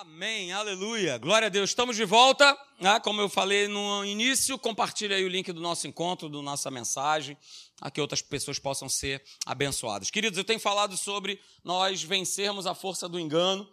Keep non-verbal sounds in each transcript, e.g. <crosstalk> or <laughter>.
Amém, aleluia, glória a Deus. Estamos de volta, né? como eu falei no início, compartilhe aí o link do nosso encontro, da nossa mensagem, para que outras pessoas possam ser abençoadas. Queridos, eu tenho falado sobre nós vencermos a força do engano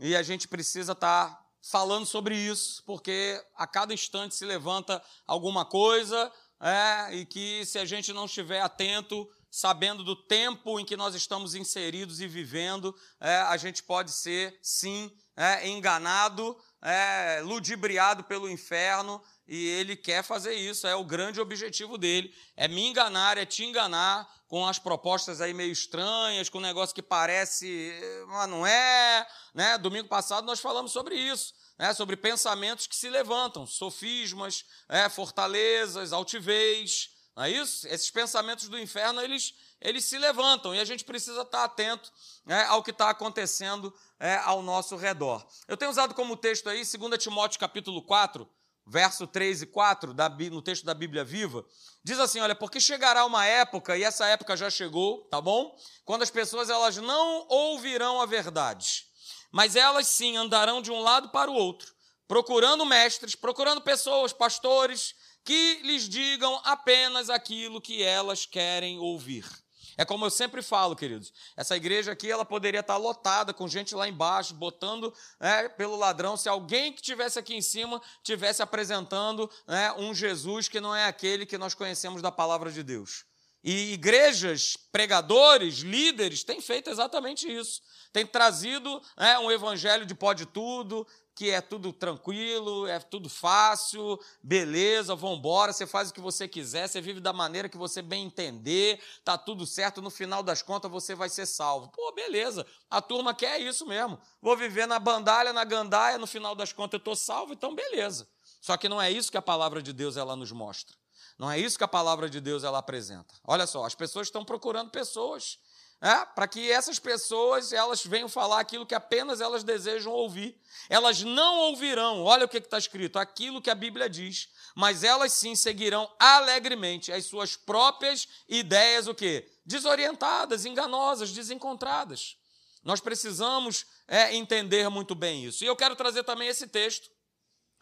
e a gente precisa estar tá falando sobre isso, porque a cada instante se levanta alguma coisa é, e que se a gente não estiver atento, sabendo do tempo em que nós estamos inseridos e vivendo, é, a gente pode ser, sim, é, enganado, é, ludibriado pelo inferno, e ele quer fazer isso, é o grande objetivo dele, é me enganar, é te enganar com as propostas aí meio estranhas, com um negócio que parece, mas não é, né? Domingo passado nós falamos sobre isso, né? Sobre pensamentos que se levantam, sofismas, é, fortalezas, altivez, não é isso? Esses pensamentos do inferno, eles eles se levantam e a gente precisa estar atento né, ao que está acontecendo é, ao nosso redor. Eu tenho usado como texto aí 2 Timóteo capítulo 4, verso 3 e 4, da, no texto da Bíblia Viva, diz assim, olha, porque chegará uma época, e essa época já chegou, tá bom? Quando as pessoas elas não ouvirão a verdade, mas elas sim andarão de um lado para o outro, procurando mestres, procurando pessoas, pastores, que lhes digam apenas aquilo que elas querem ouvir. É como eu sempre falo, queridos, essa igreja aqui ela poderia estar lotada com gente lá embaixo, botando né, pelo ladrão, se alguém que tivesse aqui em cima tivesse apresentando né, um Jesus que não é aquele que nós conhecemos da palavra de Deus. E igrejas, pregadores, líderes têm feito exatamente isso. Tem trazido né, um evangelho de pode tudo, que é tudo tranquilo, é tudo fácil, beleza, vamos embora, você faz o que você quiser, você vive da maneira que você bem entender, tá tudo certo, no final das contas você vai ser salvo. Pô, beleza, a turma quer isso mesmo. Vou viver na bandalha, na gandaia, no final das contas eu estou salvo, então beleza. Só que não é isso que a palavra de Deus ela nos mostra. Não é isso que a palavra de Deus ela apresenta. Olha só, as pessoas estão procurando pessoas é, para que essas pessoas elas venham falar aquilo que apenas elas desejam ouvir. Elas não ouvirão, olha o que está escrito, aquilo que a Bíblia diz, mas elas sim seguirão alegremente as suas próprias ideias, o quê? Desorientadas, enganosas, desencontradas. Nós precisamos é, entender muito bem isso. E eu quero trazer também esse texto,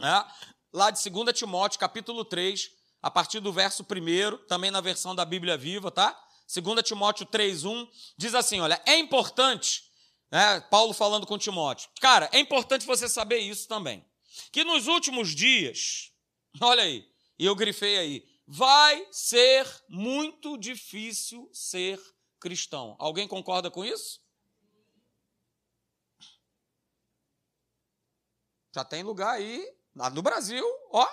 é, lá de 2 Timóteo, capítulo 3, a partir do verso 1, também na versão da Bíblia Viva, tá? 2 Timóteo 3,1, diz assim: olha, é importante, né, Paulo falando com Timóteo, cara, é importante você saber isso também. Que nos últimos dias, <laughs> olha aí, e eu grifei aí, vai ser muito difícil ser cristão. Alguém concorda com isso? Já tem lugar aí, no Brasil, ó,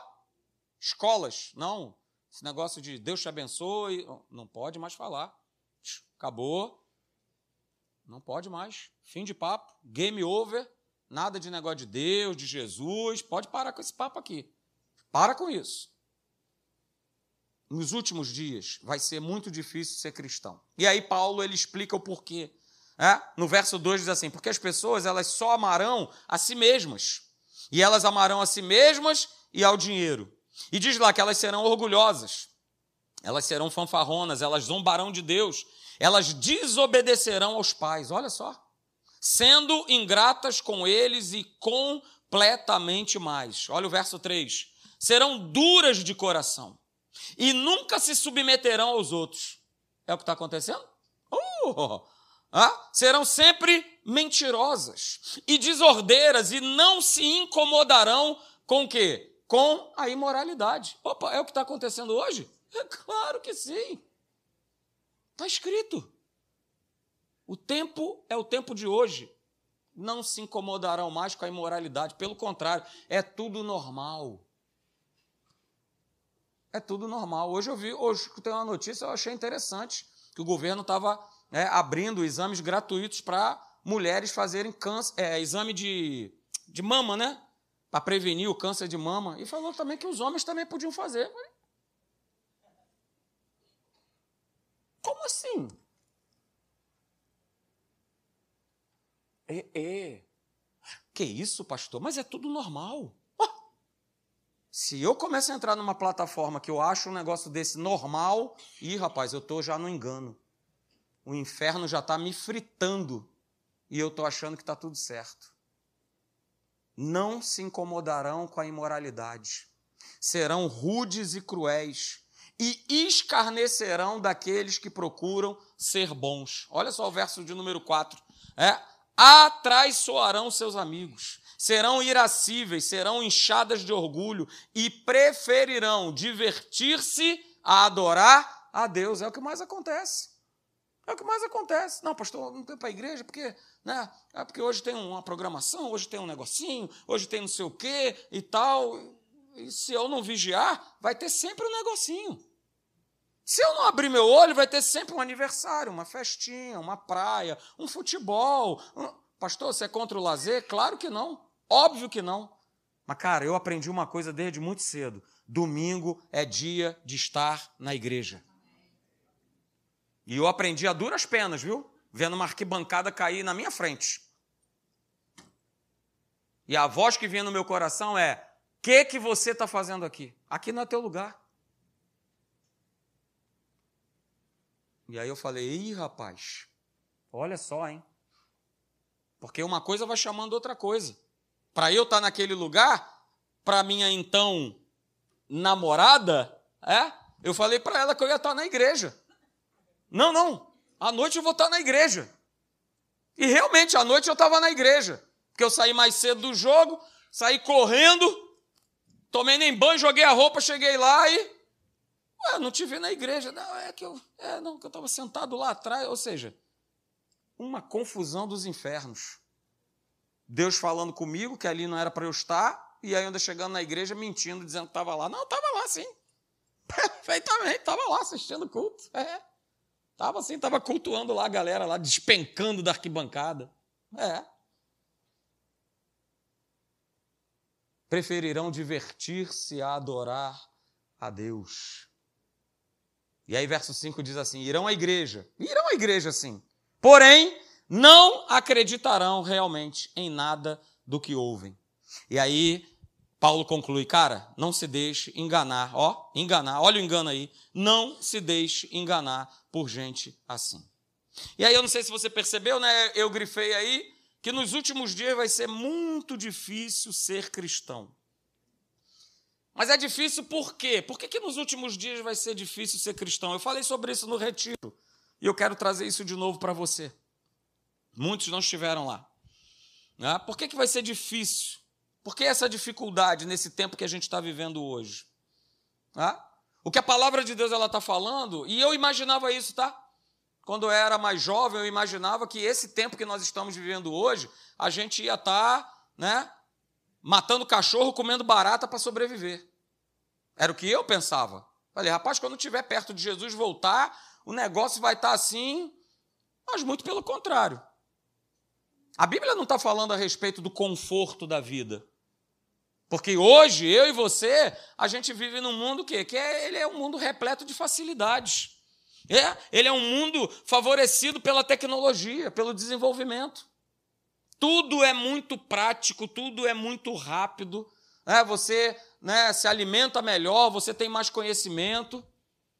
escolas, não, esse negócio de Deus te abençoe, não pode mais falar. Acabou. Não pode mais. Fim de papo. Game over. Nada de negócio de Deus, de Jesus. Pode parar com esse papo aqui. Para com isso. Nos últimos dias vai ser muito difícil ser cristão. E aí Paulo ele explica o porquê. É? No verso 2 diz assim: porque as pessoas elas só amarão a si mesmas. E elas amarão a si mesmas e ao dinheiro. E diz lá que elas serão orgulhosas, elas serão fanfarronas, elas zombarão de Deus, elas desobedecerão aos pais, olha só, sendo ingratas com eles e completamente mais. Olha o verso 3. Serão duras de coração e nunca se submeterão aos outros. É o que está acontecendo? Uh! Ah, serão sempre mentirosas e desordeiras e não se incomodarão com o quê? Com a imoralidade. Opa, é o que está acontecendo hoje? É claro que sim. Está escrito. O tempo é o tempo de hoje. Não se incomodarão mais com a imoralidade. Pelo contrário, é tudo normal. É tudo normal. Hoje eu vi, hoje tem uma notícia, eu achei interessante, que o governo estava é, abrindo exames gratuitos para mulheres fazerem câncer, é, exame de, de mama, né? Para prevenir o câncer de mama. E falou também que os homens também podiam fazer. Como assim? É, é. Que isso, pastor? Mas é tudo normal. Se eu começo a entrar numa plataforma que eu acho um negócio desse normal, e rapaz, eu estou já no engano. O inferno já está me fritando e eu estou achando que está tudo certo. Não se incomodarão com a imoralidade, serão rudes e cruéis, e escarnecerão daqueles que procuram ser bons. Olha só o verso de número 4. É, atraiçoarão seus amigos, serão irascíveis, serão inchadas de orgulho e preferirão divertir-se a adorar a Deus. É o que mais acontece. É o que mais acontece. Não, pastor, não tem para a igreja, porque, né? É porque hoje tem uma programação, hoje tem um negocinho, hoje tem não sei o quê e tal. E se eu não vigiar, vai ter sempre um negocinho. Se eu não abrir meu olho, vai ter sempre um aniversário, uma festinha, uma praia, um futebol. Pastor, você é contra o lazer? Claro que não. Óbvio que não. Mas, cara, eu aprendi uma coisa desde muito cedo. Domingo é dia de estar na igreja. E eu aprendi a duras penas, viu? Vendo uma arquibancada cair na minha frente. E a voz que vinha no meu coração é: O que, que você está fazendo aqui? Aqui não é teu lugar. E aí eu falei: Ih, rapaz, olha só, hein? Porque uma coisa vai chamando outra coisa. Para eu estar tá naquele lugar, para minha então namorada, é? Eu falei para ela que eu ia estar tá na igreja. Não, não. À noite eu vou estar na igreja. E realmente, à noite eu estava na igreja. Porque eu saí mais cedo do jogo, saí correndo, tomei nem banho, joguei a roupa, cheguei lá e. Ué, não te vi na igreja. Não, é que eu. É, não, que eu estava sentado lá atrás. Ou seja, uma confusão dos infernos. Deus falando comigo que ali não era para eu estar, e ainda chegando na igreja mentindo, dizendo que estava lá. Não, estava lá sim. <laughs> Perfeitamente, estava lá assistindo culto. É. Estava assim, estava cultuando lá a galera lá, despencando da arquibancada. É. Preferirão divertir-se a adorar a Deus. E aí, verso 5 diz assim: irão à igreja. Irão à igreja, sim. Porém, não acreditarão realmente em nada do que ouvem. E aí, Paulo conclui, cara, não se deixe enganar, ó, enganar, olha o engano aí, não se deixe enganar por gente assim. E aí eu não sei se você percebeu, né? Eu grifei aí que nos últimos dias vai ser muito difícil ser cristão. Mas é difícil por quê? Por que, que nos últimos dias vai ser difícil ser cristão? Eu falei sobre isso no retiro e eu quero trazer isso de novo para você. Muitos não estiveram lá. Né? Por que, que vai ser difícil? Por que essa dificuldade nesse tempo que a gente está vivendo hoje? O que a palavra de Deus ela está falando, e eu imaginava isso, tá? Quando eu era mais jovem, eu imaginava que esse tempo que nós estamos vivendo hoje, a gente ia estar, tá, né, matando cachorro, comendo barata para sobreviver. Era o que eu pensava. Falei, rapaz, quando estiver perto de Jesus voltar, o negócio vai estar tá assim, mas muito pelo contrário. A Bíblia não está falando a respeito do conforto da vida. Porque hoje, eu e você, a gente vive num mundo que, que é, ele é um mundo repleto de facilidades. É, ele é um mundo favorecido pela tecnologia, pelo desenvolvimento. Tudo é muito prático, tudo é muito rápido. Né? Você né, se alimenta melhor, você tem mais conhecimento.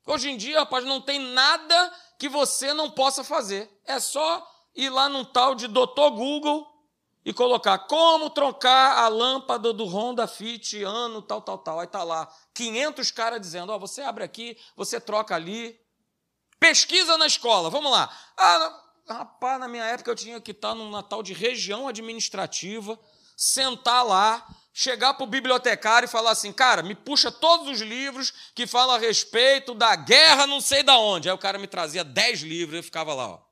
Hoje em dia, rapaz, não tem nada que você não possa fazer. É só ir lá num tal de Doutor Google e colocar como trocar a lâmpada do Honda Fit ano tal, tal, tal. Aí está lá 500 caras dizendo, ó, oh, você abre aqui, você troca ali. Pesquisa na escola, vamos lá. Ah, rapaz, na minha época eu tinha que estar num Natal de região administrativa, sentar lá, chegar para o bibliotecário e falar assim, cara, me puxa todos os livros que falam a respeito da guerra não sei da onde. Aí o cara me trazia 10 livros e eu ficava lá, ó.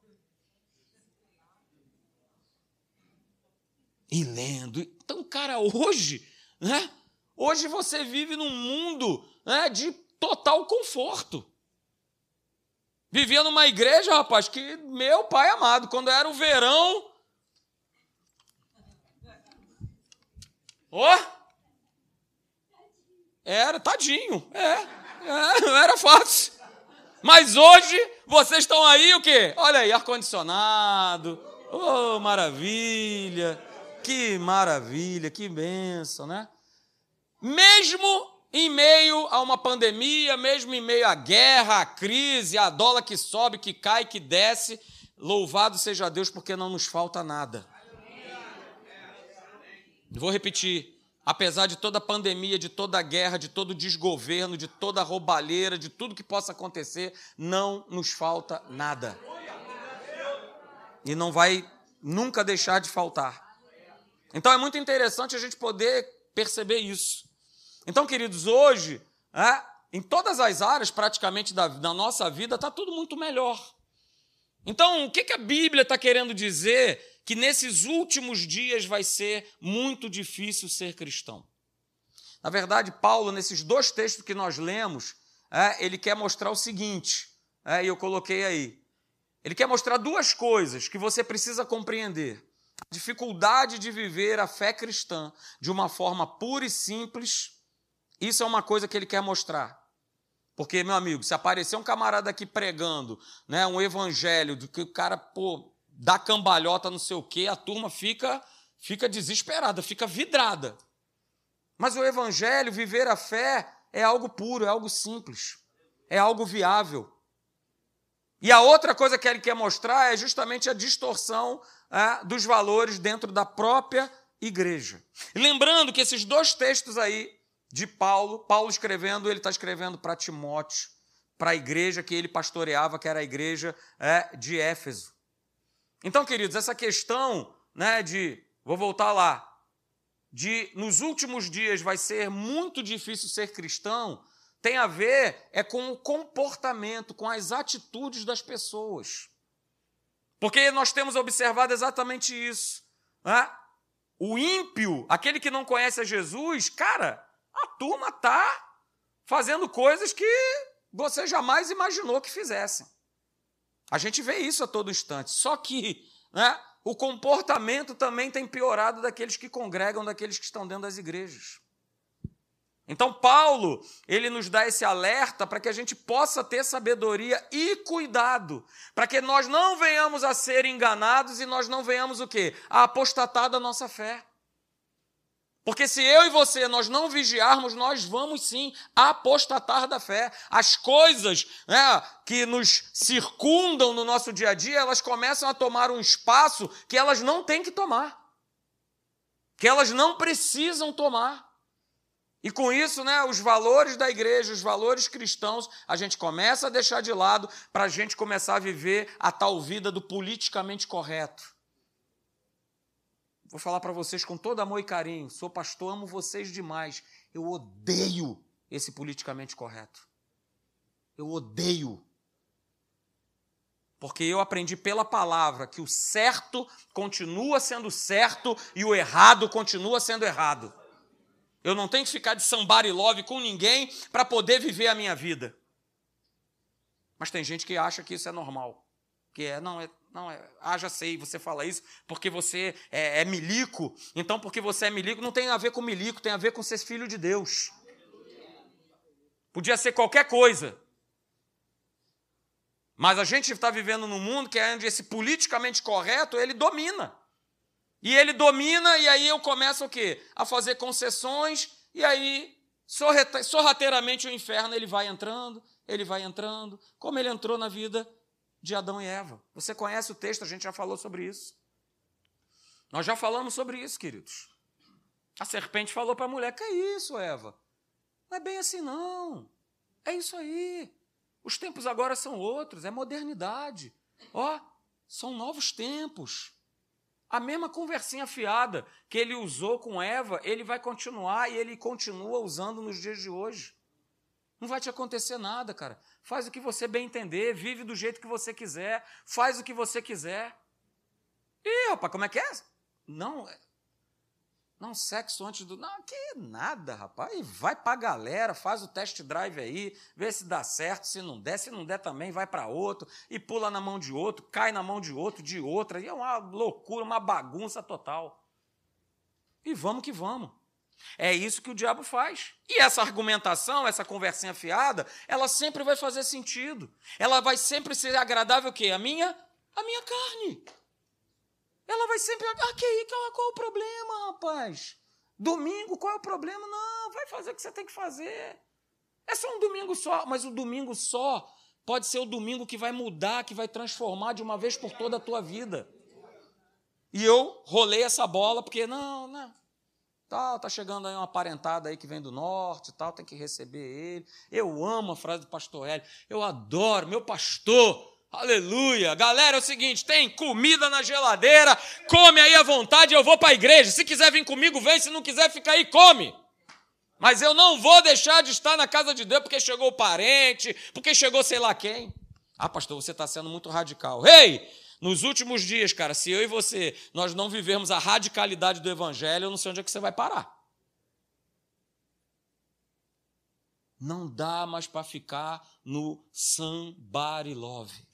E lendo. Então, cara, hoje, né? Hoje você vive num mundo né, de total conforto. Vivia numa igreja, rapaz, que meu pai amado, quando era o verão. Ó! Oh, era, tadinho, é, é, não era fácil. Mas hoje vocês estão aí o quê? Olha aí, ar-condicionado, oh, maravilha. Que maravilha, que benção, né? Mesmo em meio a uma pandemia, mesmo em meio à guerra, à crise, a dólar que sobe, que cai, que desce, louvado seja Deus porque não nos falta nada. Vou repetir. Apesar de toda a pandemia, de toda a guerra, de todo o desgoverno, de toda a roubalheira, de tudo que possa acontecer, não nos falta nada. E não vai nunca deixar de faltar. Então é muito interessante a gente poder perceber isso. Então, queridos, hoje, é, em todas as áreas praticamente da, da nossa vida, está tudo muito melhor. Então, o que, que a Bíblia está querendo dizer que nesses últimos dias vai ser muito difícil ser cristão. Na verdade, Paulo, nesses dois textos que nós lemos, é, ele quer mostrar o seguinte, é, e eu coloquei aí. Ele quer mostrar duas coisas que você precisa compreender. Dificuldade de viver a fé cristã de uma forma pura e simples, isso é uma coisa que ele quer mostrar. Porque, meu amigo, se aparecer um camarada aqui pregando né, um evangelho do que o cara, pô, dá cambalhota, não sei o quê, a turma fica, fica desesperada, fica vidrada. Mas o evangelho, viver a fé, é algo puro, é algo simples, é algo viável. E a outra coisa que ele quer mostrar é justamente a distorção é, dos valores dentro da própria igreja. lembrando que esses dois textos aí de Paulo, Paulo escrevendo, ele está escrevendo para Timóteo, para a igreja que ele pastoreava, que era a igreja é, de Éfeso. Então, queridos, essa questão né, de, vou voltar lá, de nos últimos dias vai ser muito difícil ser cristão, tem a ver é com o comportamento, com as atitudes das pessoas. Porque nós temos observado exatamente isso. Né? O ímpio, aquele que não conhece a Jesus, cara, a turma está fazendo coisas que você jamais imaginou que fizessem. A gente vê isso a todo instante. Só que né, o comportamento também tem piorado daqueles que congregam, daqueles que estão dentro das igrejas. Então, Paulo, ele nos dá esse alerta para que a gente possa ter sabedoria e cuidado, para que nós não venhamos a ser enganados e nós não venhamos o quê? A apostatar da nossa fé. Porque se eu e você nós não vigiarmos, nós vamos sim apostatar da fé. As coisas né, que nos circundam no nosso dia a dia, elas começam a tomar um espaço que elas não têm que tomar. Que elas não precisam tomar. E com isso, né, os valores da igreja, os valores cristãos, a gente começa a deixar de lado para a gente começar a viver a tal vida do politicamente correto. Vou falar para vocês com todo amor e carinho. Sou pastor, amo vocês demais. Eu odeio esse politicamente correto. Eu odeio. Porque eu aprendi pela palavra que o certo continua sendo certo e o errado continua sendo errado. Eu não tenho que ficar de somebody love com ninguém para poder viver a minha vida. Mas tem gente que acha que isso é normal. Que é, não, é, não, é, ah, já sei, você fala isso porque você é, é milico. Então, porque você é milico, não tem a ver com milico, tem a ver com ser filho de Deus. Podia ser qualquer coisa. Mas a gente está vivendo num mundo que é onde esse politicamente correto, ele domina. E ele domina, e aí eu começo o quê? A fazer concessões, e aí, sorrateiramente, o inferno ele vai entrando, ele vai entrando, como ele entrou na vida de Adão e Eva. Você conhece o texto, a gente já falou sobre isso. Nós já falamos sobre isso, queridos. A serpente falou para a mulher: Que é isso, Eva? Não é bem assim, não. É isso aí. Os tempos agora são outros, é modernidade. Ó, são novos tempos. A mesma conversinha fiada que ele usou com Eva, ele vai continuar e ele continua usando nos dias de hoje. Não vai te acontecer nada, cara. Faz o que você bem entender, vive do jeito que você quiser, faz o que você quiser. Ih, rapaz, como é que é? Não, não, sexo antes do. Não, que nada, rapaz. Vai pra galera, faz o test drive aí, vê se dá certo, se não der, se não der também, vai para outro, e pula na mão de outro, cai na mão de outro, de outra. E é uma loucura, uma bagunça total. E vamos que vamos. É isso que o diabo faz. E essa argumentação, essa conversinha fiada, ela sempre vai fazer sentido. Ela vai sempre ser agradável o quê? A minha, a minha carne. Ela vai sempre, ah, que aí, qual, é o problema, rapaz? Domingo, qual é o problema? Não, vai fazer o que você tem que fazer. É só um domingo só, mas o domingo só pode ser o domingo que vai mudar, que vai transformar de uma vez por toda a tua vida. E eu rolei essa bola porque, não, não, Tal, tá chegando aí uma parentada aí que vem do norte, tal, tem que receber ele. Eu amo a frase do pastor Hélio. Eu adoro, meu pastor. Aleluia. Galera, é o seguinte, tem comida na geladeira, come aí à vontade, eu vou para a igreja. Se quiser vir comigo, vem, se não quiser, fica aí, come. Mas eu não vou deixar de estar na casa de Deus porque chegou o parente, porque chegou sei lá quem. Ah, pastor, você está sendo muito radical. Ei, hey, nos últimos dias, cara, se eu e você nós não vivermos a radicalidade do evangelho, eu não sei onde é que você vai parar. Não dá mais para ficar no somebody love.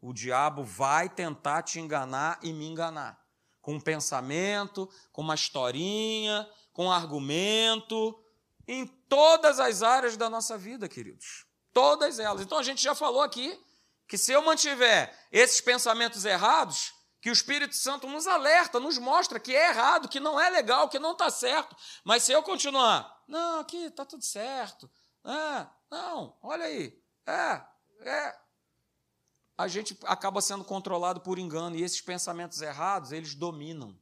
O diabo vai tentar te enganar e me enganar. Com um pensamento, com uma historinha, com um argumento, em todas as áreas da nossa vida, queridos. Todas elas. Então a gente já falou aqui que se eu mantiver esses pensamentos errados, que o Espírito Santo nos alerta, nos mostra que é errado, que não é legal, que não está certo. Mas se eu continuar, não, aqui está tudo certo. Ah, não, olha aí. É, é. A gente acaba sendo controlado por engano e esses pensamentos errados, eles dominam.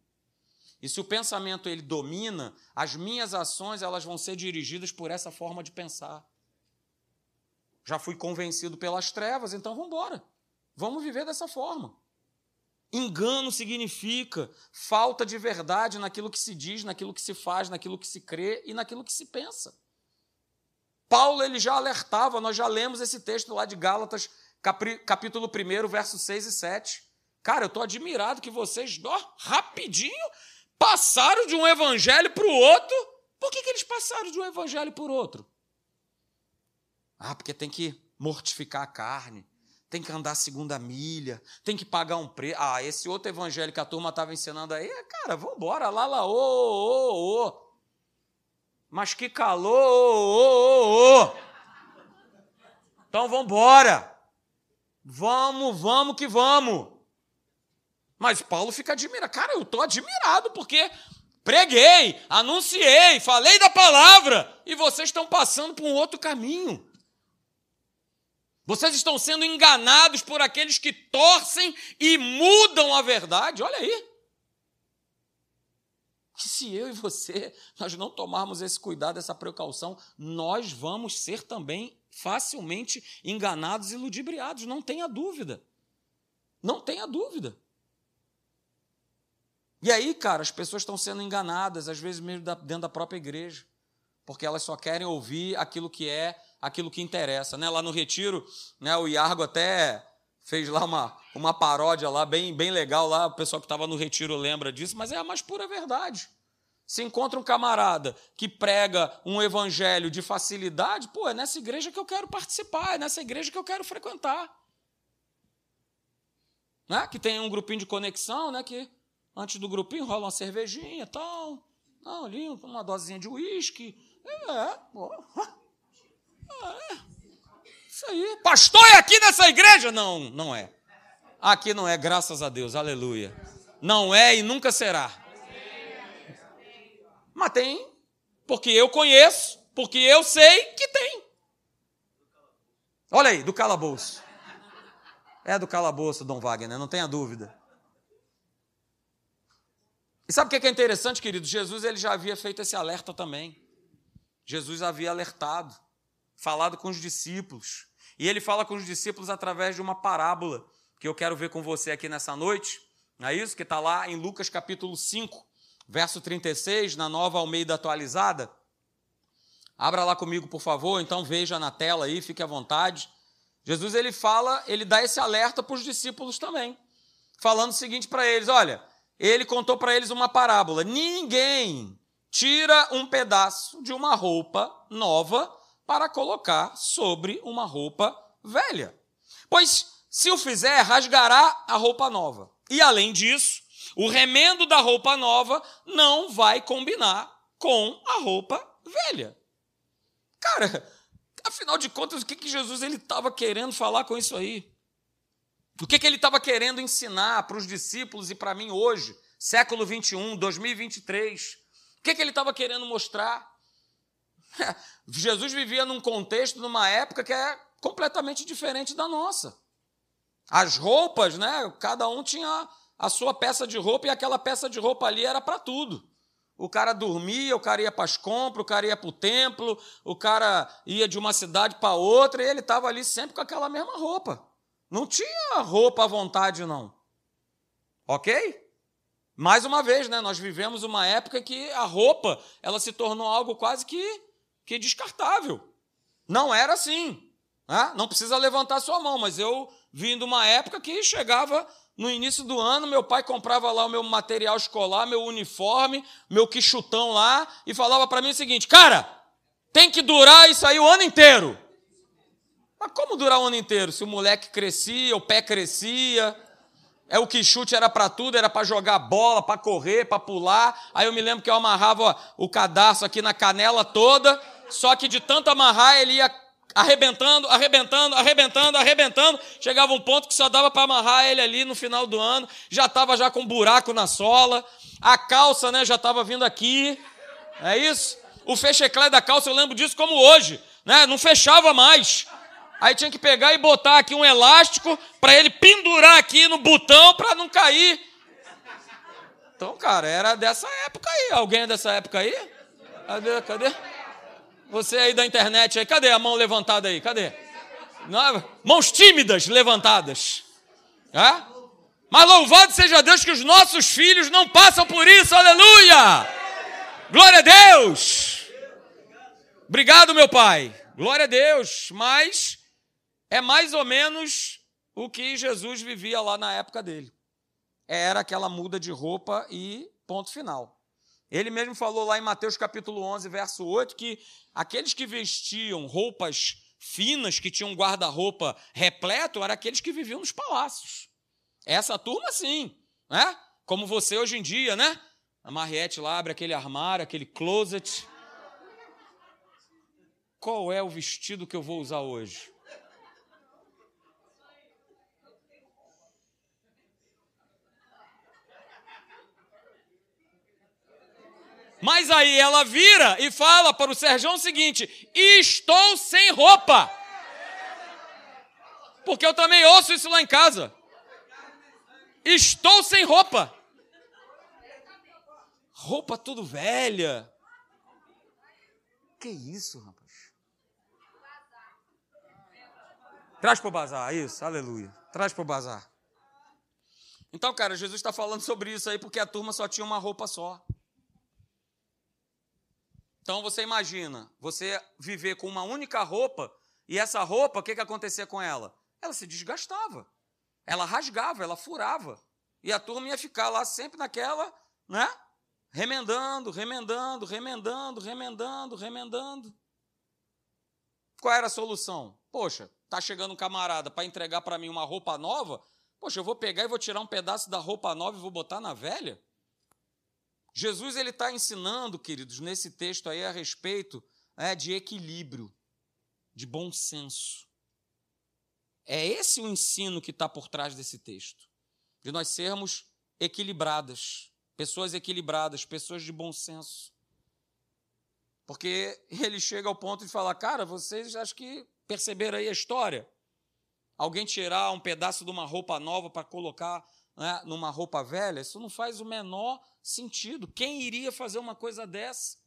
E se o pensamento ele domina, as minhas ações elas vão ser dirigidas por essa forma de pensar. Já fui convencido pelas trevas, então vamos embora. Vamos viver dessa forma. Engano significa falta de verdade naquilo que se diz, naquilo que se faz, naquilo que se crê e naquilo que se pensa. Paulo ele já alertava, nós já lemos esse texto lá de Gálatas, capítulo 1, versos 6 e 7. Cara, eu estou admirado que vocês, ó, rapidinho, passaram de um evangelho para o outro. Por que, que eles passaram de um evangelho para o outro? Ah, porque tem que mortificar a carne, tem que andar segunda milha, tem que pagar um preço. Ah, esse outro evangelho que a turma estava ensinando aí, cara, vamos embora, lá, lá, ô, ô, ô. Mas que calor, ô, ô, ô. Então vamos embora. Vamos, vamos que vamos. Mas Paulo fica admirado. Cara, eu estou admirado porque preguei, anunciei, falei da palavra e vocês estão passando por um outro caminho. Vocês estão sendo enganados por aqueles que torcem e mudam a verdade. Olha aí. Que se eu e você nós não tomarmos esse cuidado, essa precaução, nós vamos ser também facilmente enganados e ludibriados, não tenha dúvida. Não tenha dúvida. E aí, cara, as pessoas estão sendo enganadas, às vezes mesmo dentro da própria igreja, porque elas só querem ouvir aquilo que é aquilo que interessa. Né? Lá no Retiro, né, o Iargo até fez lá uma, uma paródia lá, bem, bem legal lá, o pessoal que estava no Retiro lembra disso, mas é a mais pura verdade. Se encontra um camarada que prega um evangelho de facilidade, pô, é nessa igreja que eu quero participar, é nessa igreja que eu quero frequentar. Né? Que tem um grupinho de conexão, né? Que antes do grupinho rola uma cervejinha e tal. Não, ali uma dosezinha de uísque. É, pô. É. Isso aí. Pastor é aqui nessa igreja? Não, não é. Aqui não é, graças a Deus, aleluia. Não é e nunca será. Mas tem, porque eu conheço, porque eu sei que tem. Olha aí, do calabouço. É do calabouço, Dom Wagner, não tenha dúvida. E sabe o que é interessante, querido? Jesus ele já havia feito esse alerta também. Jesus havia alertado falado com os discípulos. E ele fala com os discípulos através de uma parábola que eu quero ver com você aqui nessa noite. Não é isso? Que está lá em Lucas capítulo 5, verso 36, na nova Almeida atualizada. Abra lá comigo, por favor, então veja na tela aí, fique à vontade. Jesus ele fala, ele dá esse alerta para os discípulos também, falando o seguinte para eles: olha, ele contou para eles uma parábola. Ninguém tira um pedaço de uma roupa nova para colocar sobre uma roupa velha. Pois, se o fizer, rasgará a roupa nova. E além disso, o remendo da roupa nova não vai combinar com a roupa velha. Cara, afinal de contas, o que, que Jesus estava querendo falar com isso aí? O que, que ele estava querendo ensinar para os discípulos e para mim hoje, século 21, 2023? O que, que ele estava querendo mostrar? <laughs> Jesus vivia num contexto, numa época que é completamente diferente da nossa. As roupas, né? Cada um tinha a sua peça de roupa e aquela peça de roupa ali era para tudo. o cara dormia, o cara ia para as compras, o cara ia para o templo, o cara ia de uma cidade para outra e ele estava ali sempre com aquela mesma roupa. Não tinha roupa à vontade, não. Ok? Mais uma vez, né, nós vivemos uma época que a roupa ela se tornou algo quase que, que descartável. Não era assim. Né? Não precisa levantar sua mão, mas eu vim de uma época que chegava no início do ano, meu pai comprava lá o meu material escolar, meu uniforme, meu quichutão lá, e falava para mim o seguinte: cara, tem que durar isso aí o ano inteiro. Mas como durar o ano inteiro? Se o moleque crescia, o pé crescia, é o que chute era para tudo, era para jogar bola, para correr, para pular. Aí eu me lembro que eu amarrava o cadarço aqui na canela toda, só que de tanto amarrar ele ia arrebentando, arrebentando, arrebentando, arrebentando. Chegava um ponto que só dava para amarrar ele ali no final do ano. Já estava já com um buraco na sola. A calça, né, já estava vindo aqui. É isso? O fecheclé da calça, eu lembro disso como hoje, né? Não fechava mais. Aí tinha que pegar e botar aqui um elástico para ele pendurar aqui no botão para não cair. Então, cara, era dessa época aí. Alguém é dessa época aí? Cadê? Cadê? Você aí da internet aí, cadê a mão levantada aí? Cadê? Não, mãos tímidas levantadas. É? Mas louvado seja Deus que os nossos filhos não passam por isso, aleluia! Glória a Deus! Obrigado, meu pai. Glória a Deus. Mas é mais ou menos o que Jesus vivia lá na época dele. Era aquela muda de roupa e ponto final. Ele mesmo falou lá em Mateus capítulo 11, verso 8, que aqueles que vestiam roupas finas, que tinham guarda-roupa repleto, eram aqueles que viviam nos palácios. Essa turma, sim, né? Como você hoje em dia, né? A Mariette lá abre aquele armário, aquele closet. Qual é o vestido que eu vou usar hoje? Mas aí ela vira e fala para o Serjão o seguinte: estou sem roupa. Porque eu também ouço isso lá em casa. Estou sem roupa. Roupa tudo velha. Que isso, rapaz? Traz para o bazar, isso, aleluia. Traz para o bazar. Então, cara, Jesus está falando sobre isso aí porque a turma só tinha uma roupa só. Então você imagina, você viver com uma única roupa e essa roupa, o que, que acontecia com ela? Ela se desgastava, ela rasgava, ela furava. E a turma ia ficar lá sempre naquela, né? Remendando, remendando, remendando, remendando, remendando. Qual era a solução? Poxa, tá chegando um camarada para entregar para mim uma roupa nova. Poxa, eu vou pegar e vou tirar um pedaço da roupa nova e vou botar na velha? Jesus ele está ensinando, queridos, nesse texto aí a respeito é, de equilíbrio, de bom senso. É esse o ensino que está por trás desse texto, de nós sermos equilibradas, pessoas equilibradas, pessoas de bom senso. Porque <laughs> ele chega ao ponto de falar, cara, vocês acho que perceberam aí a história? Alguém tirar um pedaço de uma roupa nova para colocar né, numa roupa velha, isso não faz o menor sentido. Quem iria fazer uma coisa dessa?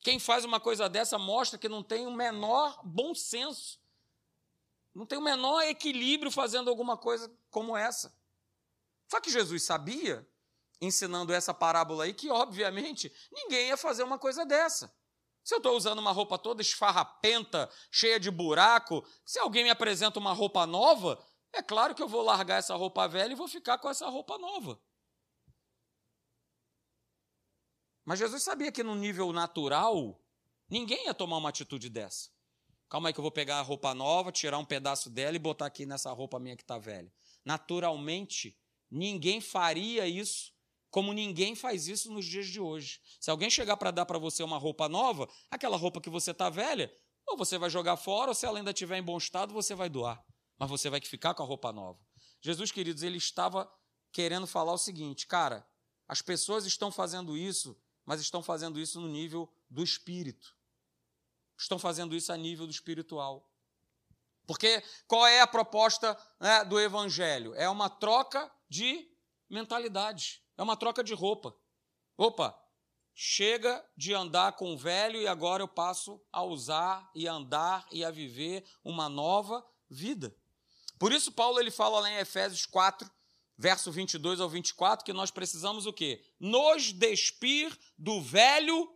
Quem faz uma coisa dessa mostra que não tem o menor bom senso, não tem o menor equilíbrio fazendo alguma coisa como essa. Só que Jesus sabia, ensinando essa parábola aí, que obviamente ninguém ia fazer uma coisa dessa. Se eu estou usando uma roupa toda esfarrapenta, cheia de buraco, se alguém me apresenta uma roupa nova, é claro que eu vou largar essa roupa velha e vou ficar com essa roupa nova. Mas Jesus sabia que no nível natural, ninguém ia tomar uma atitude dessa. Calma aí que eu vou pegar a roupa nova, tirar um pedaço dela e botar aqui nessa roupa minha que está velha. Naturalmente, ninguém faria isso como ninguém faz isso nos dias de hoje. Se alguém chegar para dar para você uma roupa nova, aquela roupa que você está velha, ou você vai jogar fora, ou se ela ainda estiver em bom estado, você vai doar. Mas você vai ficar com a roupa nova. Jesus, queridos, ele estava querendo falar o seguinte, cara, as pessoas estão fazendo isso mas estão fazendo isso no nível do espírito. Estão fazendo isso a nível do espiritual. Porque qual é a proposta né, do evangelho? É uma troca de mentalidade, é uma troca de roupa. Opa, chega de andar com o velho e agora eu passo a usar e a andar e a viver uma nova vida. Por isso Paulo ele fala lá em Efésios 4, verso 22 ao 24, que nós precisamos o quê? Nos despir do velho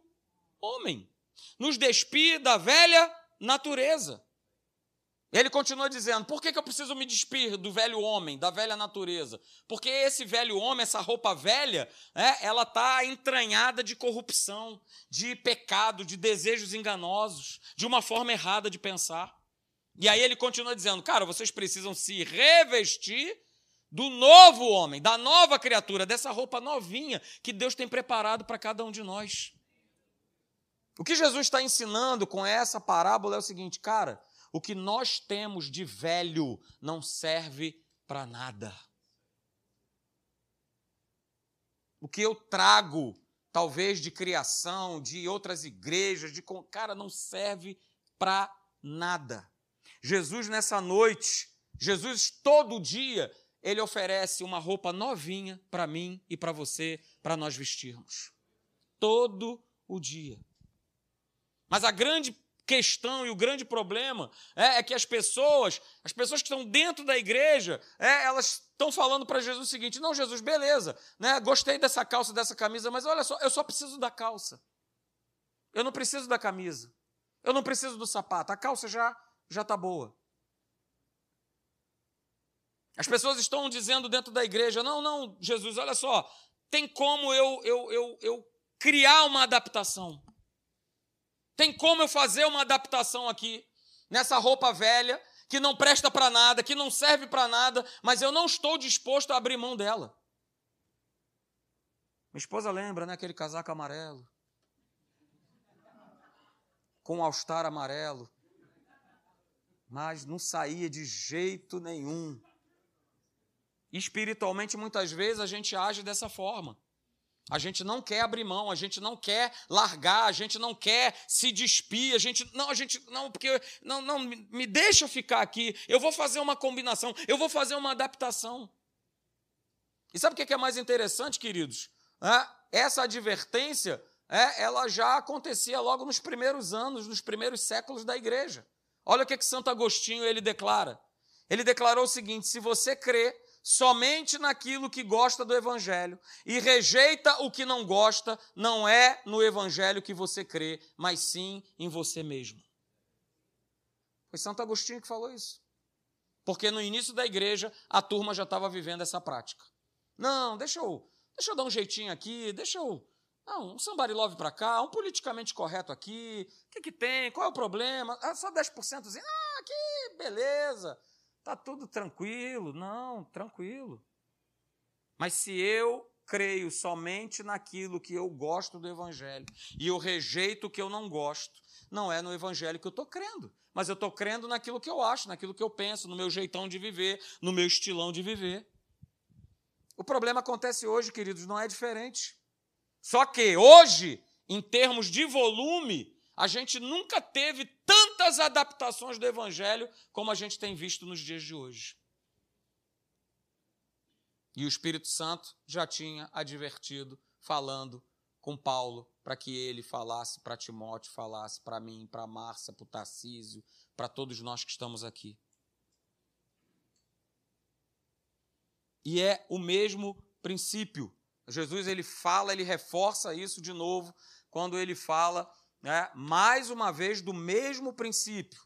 homem. Nos despir da velha natureza. Ele continua dizendo: por que, que eu preciso me despir do velho homem, da velha natureza? Porque esse velho homem, essa roupa velha, é, ela está entranhada de corrupção, de pecado, de desejos enganosos, de uma forma errada de pensar. E aí ele continua dizendo: cara, vocês precisam se revestir do novo homem, da nova criatura, dessa roupa novinha que Deus tem preparado para cada um de nós. O que Jesus está ensinando com essa parábola é o seguinte, cara o que nós temos de velho não serve para nada. O que eu trago, talvez de criação, de outras igrejas, de cara, não serve para nada. Jesus nessa noite, Jesus todo dia, ele oferece uma roupa novinha para mim e para você, para nós vestirmos. Todo o dia. Mas a grande questão e o grande problema é, é que as pessoas, as pessoas que estão dentro da igreja, é, elas estão falando para Jesus o seguinte: não, Jesus, beleza, né, gostei dessa calça, dessa camisa, mas olha só, eu só preciso da calça. Eu não preciso da camisa. Eu não preciso do sapato. A calça já já está boa. As pessoas estão dizendo dentro da igreja: não, não, Jesus, olha só, tem como eu, eu, eu, eu criar uma adaptação. Tem como eu fazer uma adaptação aqui, nessa roupa velha, que não presta para nada, que não serve para nada, mas eu não estou disposto a abrir mão dela. Minha esposa lembra, né, aquele casaco amarelo, com um all-star amarelo, mas não saía de jeito nenhum. Espiritualmente, muitas vezes, a gente age dessa forma. A gente não quer abrir mão, a gente não quer largar, a gente não quer se despir, a gente não, a gente não, porque não, não me deixa ficar aqui. Eu vou fazer uma combinação, eu vou fazer uma adaptação. E sabe o que é mais interessante, queridos? É, essa advertência, é, ela já acontecia logo nos primeiros anos, nos primeiros séculos da igreja. Olha o que, que Santo Agostinho ele declara. Ele declarou o seguinte: se você crê somente naquilo que gosta do Evangelho e rejeita o que não gosta, não é no Evangelho que você crê, mas sim em você mesmo. Foi Santo Agostinho que falou isso. Porque no início da igreja a turma já estava vivendo essa prática. Não, deixa eu, deixa eu dar um jeitinho aqui, deixa eu. Não, um somebody love para cá, um politicamente correto aqui. O que, que tem? Qual é o problema? Ah, só 10%. Ah, aqui, beleza. Está tudo tranquilo. Não, tranquilo. Mas se eu creio somente naquilo que eu gosto do Evangelho e eu rejeito o que eu não gosto, não é no Evangelho que eu estou crendo, mas eu estou crendo naquilo que eu acho, naquilo que eu penso, no meu jeitão de viver, no meu estilão de viver. O problema acontece hoje, queridos, não é diferente. Só que hoje, em termos de volume, a gente nunca teve tantas adaptações do Evangelho como a gente tem visto nos dias de hoje. E o Espírito Santo já tinha advertido, falando com Paulo, para que ele falasse para Timóteo, falasse para mim, para Márcia, para o Tarcísio, para todos nós que estamos aqui. E é o mesmo princípio. Jesus ele fala, ele reforça isso de novo quando ele fala né, mais uma vez do mesmo princípio.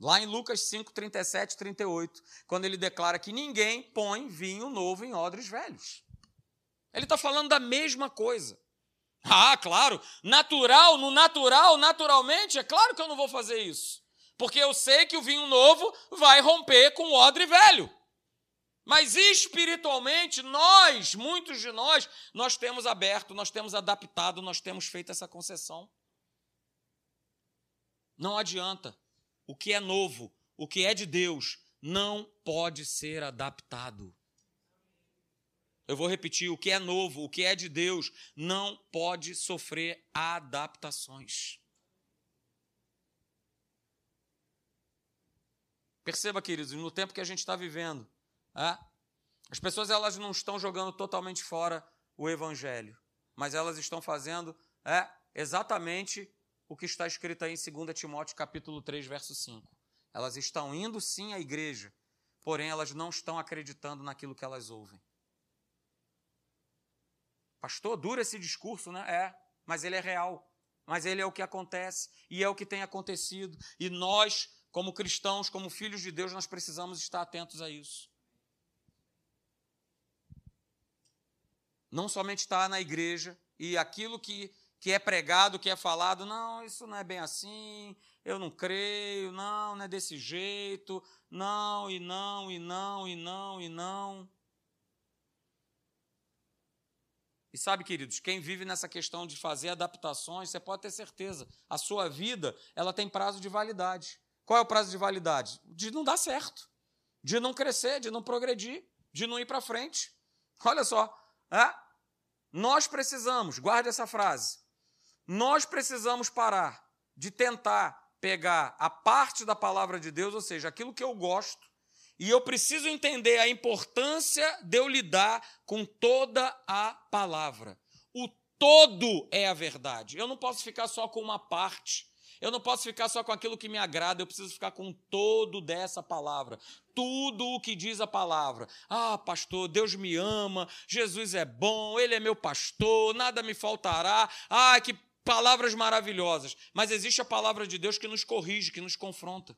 Lá em Lucas 5, 37 e 38, quando ele declara que ninguém põe vinho novo em odres velhos. Ele está falando da mesma coisa. Ah, claro, natural, no natural, naturalmente, é claro que eu não vou fazer isso. Porque eu sei que o vinho novo vai romper com o odre velho. Mas espiritualmente, nós, muitos de nós, nós temos aberto, nós temos adaptado, nós temos feito essa concessão. Não adianta. O que é novo, o que é de Deus, não pode ser adaptado. Eu vou repetir: o que é novo, o que é de Deus, não pode sofrer adaptações. Perceba, queridos, no tempo que a gente está vivendo? As pessoas elas não estão jogando totalmente fora o Evangelho, mas elas estão fazendo é, exatamente o que está escrito aí em 2 Timóteo capítulo 3, verso 5. Elas estão indo sim à igreja, porém elas não estão acreditando naquilo que elas ouvem. Pastor, dura esse discurso, né? É, mas ele é real. Mas ele é o que acontece e é o que tem acontecido. E nós, como cristãos, como filhos de Deus, nós precisamos estar atentos a isso. Não somente estar na igreja e aquilo que, que é pregado, que é falado, não, isso não é bem assim, eu não creio, não, não é desse jeito, não, e não, e não, e não, e não. E sabe, queridos, quem vive nessa questão de fazer adaptações, você pode ter certeza, a sua vida, ela tem prazo de validade. Qual é o prazo de validade? De não dar certo, de não crescer, de não progredir, de não ir para frente. Olha só, é? Nós precisamos, guarde essa frase, nós precisamos parar de tentar pegar a parte da palavra de Deus, ou seja, aquilo que eu gosto, e eu preciso entender a importância de eu lidar com toda a palavra. O todo é a verdade. Eu não posso ficar só com uma parte. Eu não posso ficar só com aquilo que me agrada, eu preciso ficar com todo dessa palavra. Tudo o que diz a palavra. Ah, pastor, Deus me ama, Jesus é bom, Ele é meu pastor, nada me faltará. Ah, que palavras maravilhosas. Mas existe a palavra de Deus que nos corrige, que nos confronta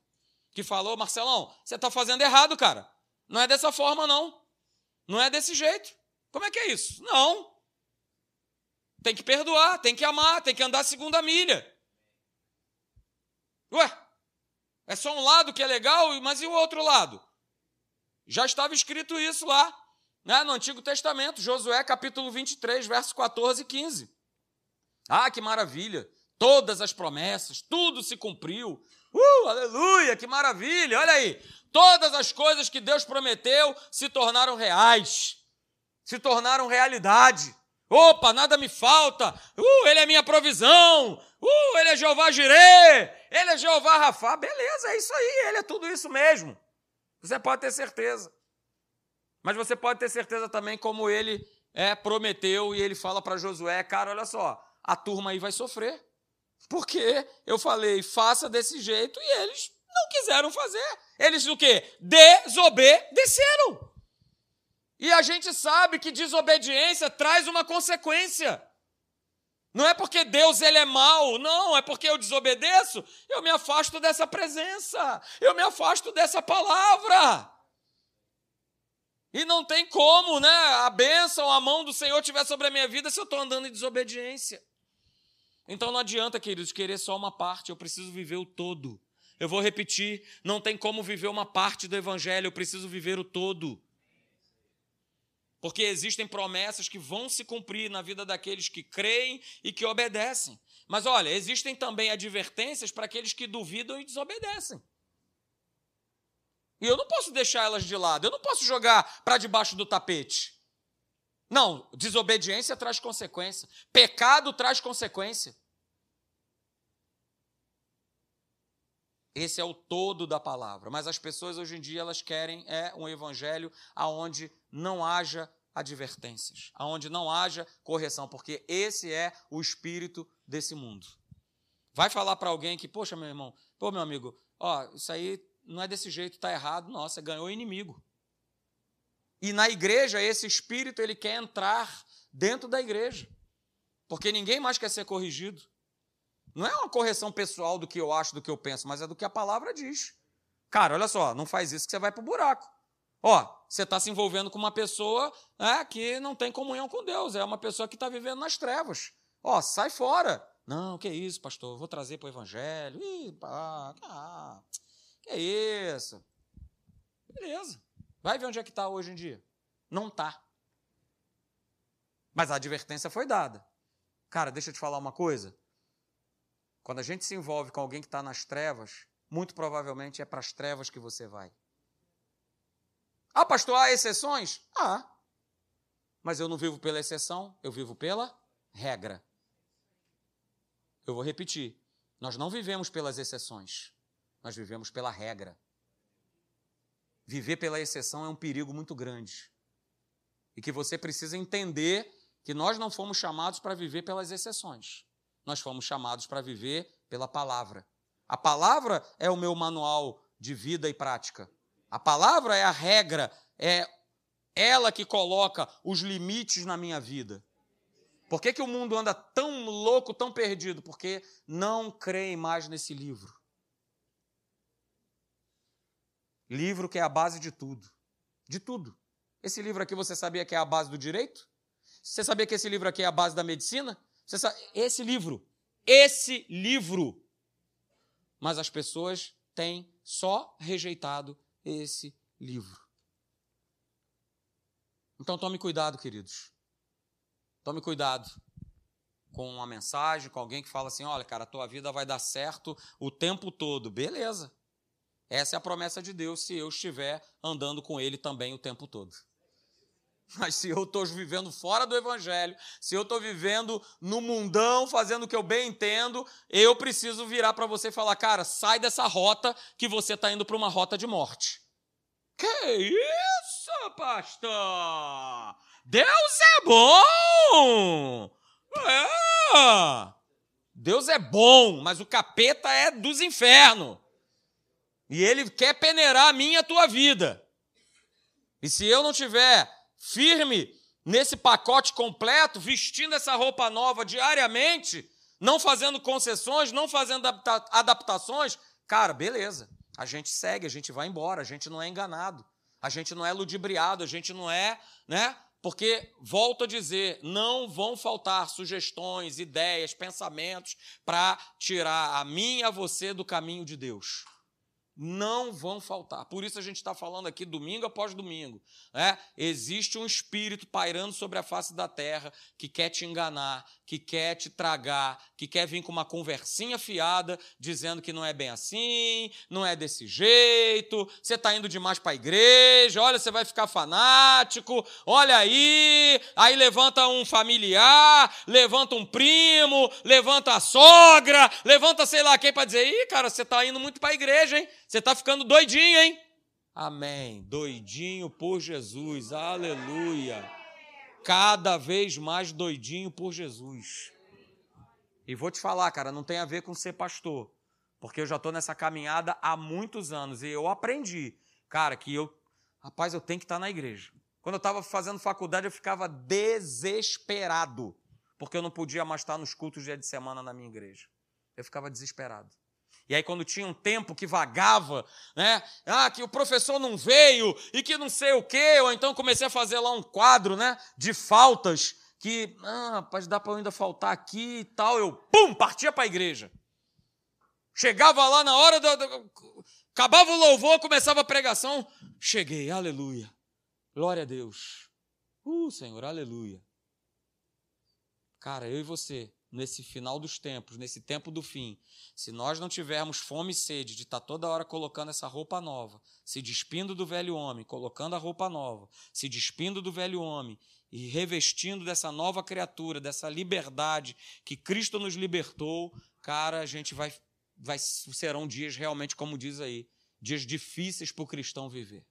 que falou, Marcelão, você está fazendo errado, cara. Não é dessa forma, não. Não é desse jeito. Como é que é isso? Não. Tem que perdoar, tem que amar, tem que andar a segunda milha. Ué, é só um lado que é legal, mas e o outro lado? Já estava escrito isso lá, né, no Antigo Testamento, Josué capítulo 23, versos 14 e 15. Ah, que maravilha! Todas as promessas, tudo se cumpriu. Uh, aleluia, que maravilha! Olha aí, todas as coisas que Deus prometeu se tornaram reais, se tornaram realidade. Opa, nada me falta. Uh, ele é minha provisão. Uh, ele é Jeová Jirê. Ele é Jeová Rafá. Beleza, é isso aí. Ele é tudo isso mesmo. Você pode ter certeza. Mas você pode ter certeza também como ele é prometeu e ele fala para Josué, cara, olha só, a turma aí vai sofrer. Porque eu falei, faça desse jeito, e eles não quiseram fazer. Eles o quê? Desobedeceram. E a gente sabe que desobediência traz uma consequência. Não é porque Deus ele é mau, não, é porque eu desobedeço, eu me afasto dessa presença, eu me afasto dessa palavra. E não tem como, né? A bênção, a mão do Senhor estiver sobre a minha vida se eu estou andando em desobediência. Então não adianta, queridos, querer só uma parte, eu preciso viver o todo. Eu vou repetir: não tem como viver uma parte do Evangelho, eu preciso viver o todo. Porque existem promessas que vão se cumprir na vida daqueles que creem e que obedecem. Mas olha, existem também advertências para aqueles que duvidam e desobedecem. E eu não posso deixar elas de lado, eu não posso jogar para debaixo do tapete. Não, desobediência traz consequência. Pecado traz consequência. Esse é o todo da palavra. Mas as pessoas hoje em dia elas querem é um evangelho aonde não haja advertências, aonde não haja correção, porque esse é o espírito desse mundo. Vai falar para alguém que, poxa, meu irmão, pô, meu amigo, ó, isso aí não é desse jeito, tá errado. Nossa, ganhou inimigo. E na igreja, esse espírito ele quer entrar dentro da igreja. Porque ninguém mais quer ser corrigido. Não é uma correção pessoal do que eu acho, do que eu penso, mas é do que a palavra diz. Cara, olha só, não faz isso que você vai para o buraco. Ó, você está se envolvendo com uma pessoa é, que não tem comunhão com Deus, é uma pessoa que está vivendo nas trevas. Ó, sai fora. Não, que isso, pastor, vou trazer para o evangelho. Ih, pá, ah, que isso. Beleza. Vai ver onde é que está hoje em dia. Não está. Mas a advertência foi dada. Cara, deixa eu te falar uma coisa. Quando a gente se envolve com alguém que está nas trevas, muito provavelmente é para as trevas que você vai. Ah, pastor, há exceções? Ah. Mas eu não vivo pela exceção, eu vivo pela regra. Eu vou repetir. Nós não vivemos pelas exceções, nós vivemos pela regra. Viver pela exceção é um perigo muito grande. E que você precisa entender que nós não fomos chamados para viver pelas exceções. Nós fomos chamados para viver pela palavra. A palavra é o meu manual de vida e prática. A palavra é a regra, é ela que coloca os limites na minha vida. Por que, que o mundo anda tão louco, tão perdido? Porque não creem mais nesse livro. Livro que é a base de tudo. De tudo. Esse livro aqui você sabia que é a base do direito? Você sabia que esse livro aqui é a base da medicina? Sabe, esse livro, esse livro. Mas as pessoas têm só rejeitado esse livro. Então tome cuidado, queridos. Tome cuidado com uma mensagem, com alguém que fala assim: olha, cara, a tua vida vai dar certo o tempo todo. Beleza. Essa é a promessa de Deus se eu estiver andando com Ele também o tempo todo. <laughs> Mas se eu estou vivendo fora do Evangelho, se eu estou vivendo no mundão, fazendo o que eu bem entendo, eu preciso virar para você e falar, cara, sai dessa rota que você está indo para uma rota de morte. Que isso, pastor? Deus é bom! É! Deus é bom, mas o capeta é dos infernos. E ele quer peneirar a minha e a tua vida. E se eu não tiver firme nesse pacote completo, vestindo essa roupa nova diariamente, não fazendo concessões, não fazendo adaptações, cara, beleza. A gente segue, a gente vai embora, a gente não é enganado, a gente não é ludibriado, a gente não é, né? Porque, volto a dizer, não vão faltar sugestões, ideias, pensamentos para tirar a mim e a você do caminho de Deus não vão faltar. Por isso a gente está falando aqui domingo após domingo. Né? Existe um espírito pairando sobre a face da terra que quer te enganar, que quer te tragar, que quer vir com uma conversinha fiada, dizendo que não é bem assim, não é desse jeito, você está indo demais para a igreja, olha, você vai ficar fanático, olha aí, aí levanta um familiar, levanta um primo, levanta a sogra, levanta sei lá quem para dizer, ih, cara, você está indo muito para a igreja, hein? Você está ficando doidinho, hein? Amém. Doidinho por Jesus. Aleluia. Cada vez mais doidinho por Jesus. E vou te falar, cara, não tem a ver com ser pastor. Porque eu já estou nessa caminhada há muitos anos e eu aprendi, cara, que eu, rapaz, eu tenho que estar tá na igreja. Quando eu estava fazendo faculdade, eu ficava desesperado, porque eu não podia mais estar nos cultos dia de semana na minha igreja. Eu ficava desesperado. E aí, quando tinha um tempo que vagava, né? Ah, que o professor não veio e que não sei o quê, ou então comecei a fazer lá um quadro, né? De faltas, que, ah, rapaz, dá para eu ainda faltar aqui e tal. Eu, pum, partia para a igreja. Chegava lá na hora do, do. Acabava o louvor, começava a pregação. Cheguei, aleluia. Glória a Deus. Uh, Senhor, aleluia. Cara, eu e você nesse final dos tempos, nesse tempo do fim, se nós não tivermos fome e sede de estar tá toda hora colocando essa roupa nova, se despindo do velho homem, colocando a roupa nova, se despindo do velho homem e revestindo dessa nova criatura, dessa liberdade que Cristo nos libertou, cara, a gente vai, vai serão dias realmente, como diz aí, dias difíceis para o cristão viver.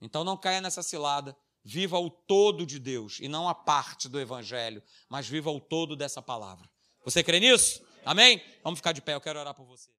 Então não caia nessa cilada Viva o todo de Deus e não a parte do Evangelho, mas viva o todo dessa palavra. Você crê nisso? Amém? Vamos ficar de pé, eu quero orar por você.